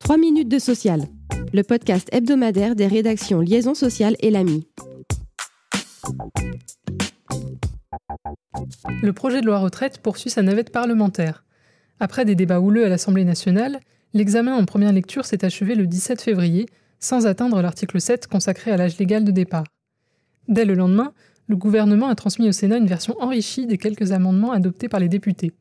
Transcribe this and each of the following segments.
3 minutes de social, le podcast hebdomadaire des rédactions Liaison sociale et l'AMI. Le projet de loi retraite poursuit sa navette parlementaire. Après des débats houleux à l'Assemblée nationale, l'examen en première lecture s'est achevé le 17 février, sans atteindre l'article 7 consacré à l'âge légal de départ. Dès le lendemain, le gouvernement a transmis au Sénat une version enrichie des quelques amendements adoptés par les députés.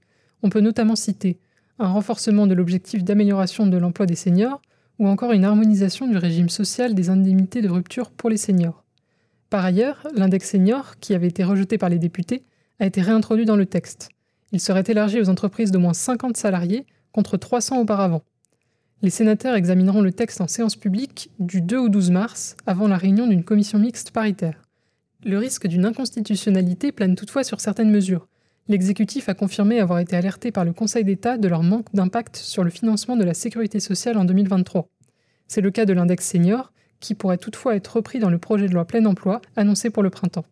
On peut notamment citer un renforcement de l'objectif d'amélioration de l'emploi des seniors ou encore une harmonisation du régime social des indemnités de rupture pour les seniors. Par ailleurs, l'index senior, qui avait été rejeté par les députés, a été réintroduit dans le texte. Il serait élargi aux entreprises d'au moins 50 salariés contre 300 auparavant. Les sénateurs examineront le texte en séance publique du 2 au 12 mars, avant la réunion d'une commission mixte paritaire. Le risque d'une inconstitutionnalité plane toutefois sur certaines mesures. L'exécutif a confirmé avoir été alerté par le Conseil d'État de leur manque d'impact sur le financement de la sécurité sociale en 2023. C'est le cas de l'index senior, qui pourrait toutefois être repris dans le projet de loi plein emploi annoncé pour le printemps.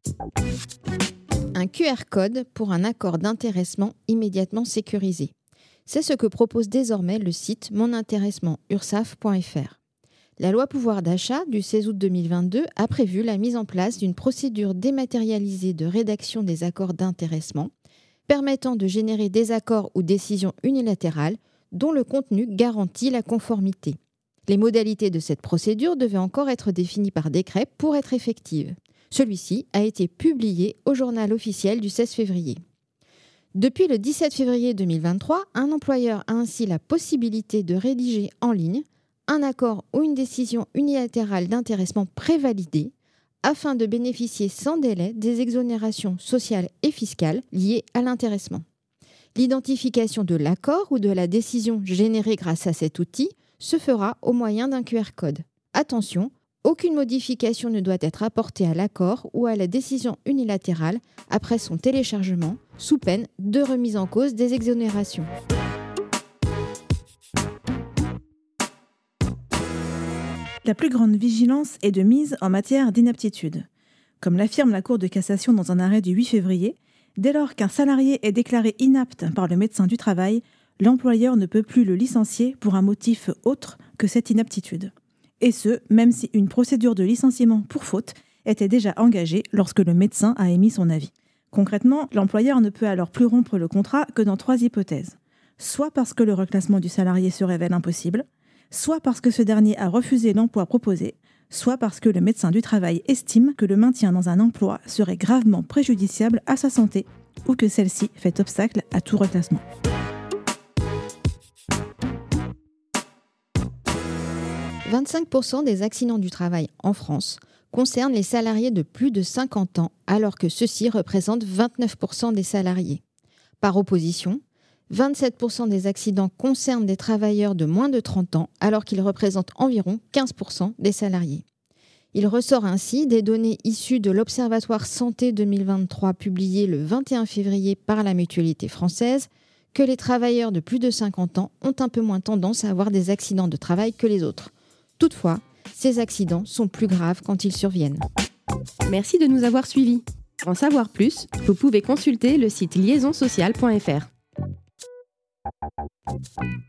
Un QR code pour un accord d'intéressement immédiatement sécurisé. C'est ce que propose désormais le site monintéressement.ursaf.fr. La loi pouvoir d'achat du 16 août 2022 a prévu la mise en place d'une procédure dématérialisée de rédaction des accords d'intéressement permettant de générer des accords ou décisions unilatérales dont le contenu garantit la conformité. Les modalités de cette procédure devaient encore être définies par décret pour être effectives. Celui-ci a été publié au journal officiel du 16 février. Depuis le 17 février 2023, un employeur a ainsi la possibilité de rédiger en ligne un accord ou une décision unilatérale d'intéressement prévalidée afin de bénéficier sans délai des exonérations sociales et fiscales liées à l'intéressement. L'identification de l'accord ou de la décision générée grâce à cet outil se fera au moyen d'un QR code. Attention, aucune modification ne doit être apportée à l'accord ou à la décision unilatérale après son téléchargement, sous peine de remise en cause des exonérations. La plus grande vigilance est de mise en matière d'inaptitude. Comme l'affirme la Cour de cassation dans un arrêt du 8 février, dès lors qu'un salarié est déclaré inapte par le médecin du travail, l'employeur ne peut plus le licencier pour un motif autre que cette inaptitude et ce, même si une procédure de licenciement pour faute était déjà engagée lorsque le médecin a émis son avis. Concrètement, l'employeur ne peut alors plus rompre le contrat que dans trois hypothèses. Soit parce que le reclassement du salarié se révèle impossible, soit parce que ce dernier a refusé l'emploi proposé, soit parce que le médecin du travail estime que le maintien dans un emploi serait gravement préjudiciable à sa santé ou que celle-ci fait obstacle à tout reclassement. 25% des accidents du travail en France concernent les salariés de plus de 50 ans, alors que ceux-ci représentent 29% des salariés. Par opposition, 27% des accidents concernent des travailleurs de moins de 30 ans, alors qu'ils représentent environ 15% des salariés. Il ressort ainsi des données issues de l'Observatoire Santé 2023 publié le 21 février par la Mutualité française que les travailleurs de plus de 50 ans ont un peu moins tendance à avoir des accidents de travail que les autres. Toutefois, ces accidents sont plus graves quand ils surviennent. Merci de nous avoir suivis. Pour en savoir plus, vous pouvez consulter le site liaisonsocial.fr. Thank you.